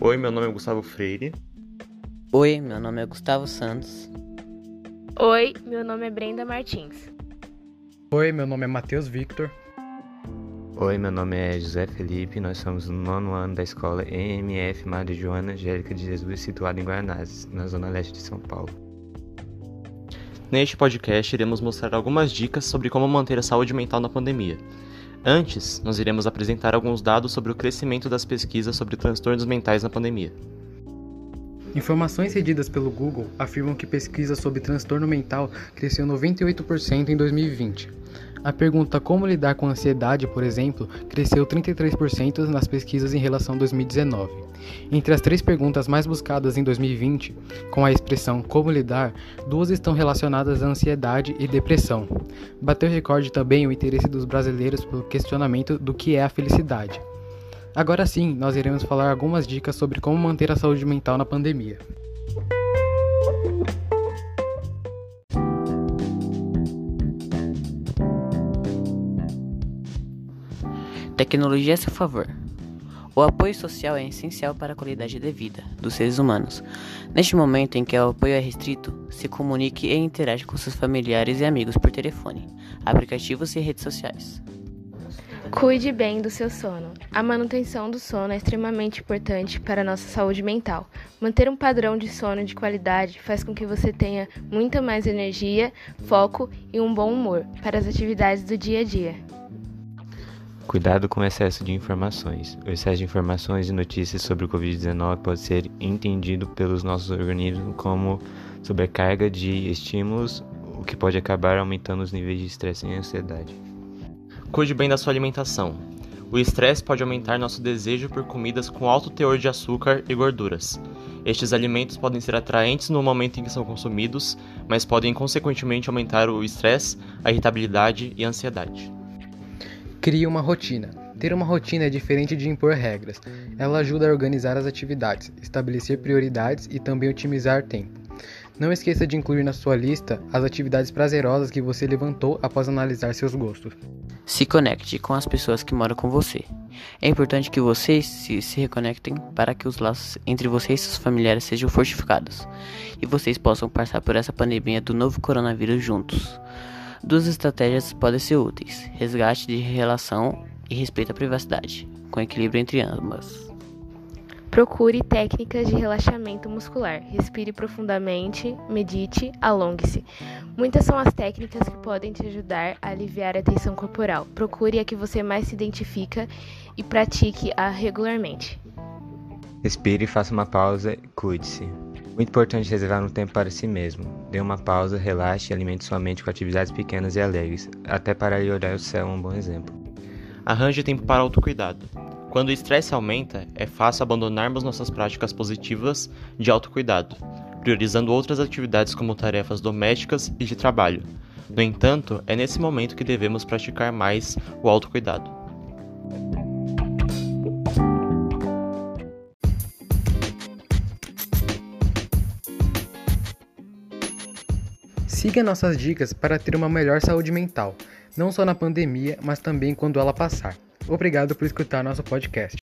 Oi, meu nome é Gustavo Freire. Oi, meu nome é Gustavo Santos. Oi, meu nome é Brenda Martins. Oi, meu nome é Matheus Victor. Oi, meu nome é José Felipe, nós somos no nono ano da escola EMF Madre Joana Angélica de Jesus, situada em Guarnazes, na zona leste de São Paulo. Neste podcast, iremos mostrar algumas dicas sobre como manter a saúde mental na pandemia. Antes, nós iremos apresentar alguns dados sobre o crescimento das pesquisas sobre transtornos mentais na pandemia. Informações cedidas pelo Google afirmam que pesquisa sobre transtorno mental cresceu 98% em 2020. A pergunta como lidar com ansiedade, por exemplo, cresceu 33% nas pesquisas em relação a 2019. Entre as três perguntas mais buscadas em 2020, com a expressão como lidar, duas estão relacionadas à ansiedade e depressão. Bateu recorde também o interesse dos brasileiros pelo questionamento do que é a felicidade. Agora sim, nós iremos falar algumas dicas sobre como manter a saúde mental na pandemia. Tecnologia a seu favor. O apoio social é essencial para a qualidade de vida dos seres humanos. Neste momento em que o apoio é restrito, se comunique e interage com seus familiares e amigos por telefone, aplicativos e redes sociais. Cuide bem do seu sono. A manutenção do sono é extremamente importante para a nossa saúde mental. Manter um padrão de sono de qualidade faz com que você tenha muita mais energia, foco e um bom humor para as atividades do dia a dia. Cuidado com o excesso de informações. O excesso de informações e notícias sobre o Covid-19 pode ser entendido pelos nossos organismos como sobrecarga de estímulos, o que pode acabar aumentando os níveis de estresse e ansiedade. Cuide bem da sua alimentação. O estresse pode aumentar nosso desejo por comidas com alto teor de açúcar e gorduras. Estes alimentos podem ser atraentes no momento em que são consumidos, mas podem consequentemente aumentar o estresse, a irritabilidade e a ansiedade. Crie uma rotina. Ter uma rotina é diferente de impor regras. Ela ajuda a organizar as atividades, estabelecer prioridades e também otimizar tempo. Não esqueça de incluir na sua lista as atividades prazerosas que você levantou após analisar seus gostos. Se conecte com as pessoas que moram com você. É importante que vocês se, se reconectem para que os laços entre vocês e seus familiares sejam fortificados e vocês possam passar por essa pandemia do novo coronavírus juntos. Duas estratégias podem ser úteis: resgate de relação e respeito à privacidade, com equilíbrio entre ambas. Procure técnicas de relaxamento muscular. Respire profundamente, medite, alongue-se. Muitas são as técnicas que podem te ajudar a aliviar a tensão corporal. Procure a que você mais se identifica e pratique-a regularmente. Respire, faça uma pausa e cuide-se. Muito importante reservar um tempo para si mesmo. Dê uma pausa, relaxe e alimente sua mente com atividades pequenas e alegres. Até para ir olhar o céu é um bom exemplo. Arranje tempo para autocuidado. Quando o estresse aumenta, é fácil abandonarmos nossas práticas positivas de autocuidado, priorizando outras atividades como tarefas domésticas e de trabalho. No entanto, é nesse momento que devemos praticar mais o autocuidado. Siga nossas dicas para ter uma melhor saúde mental, não só na pandemia, mas também quando ela passar. Obrigado por escutar nosso podcast.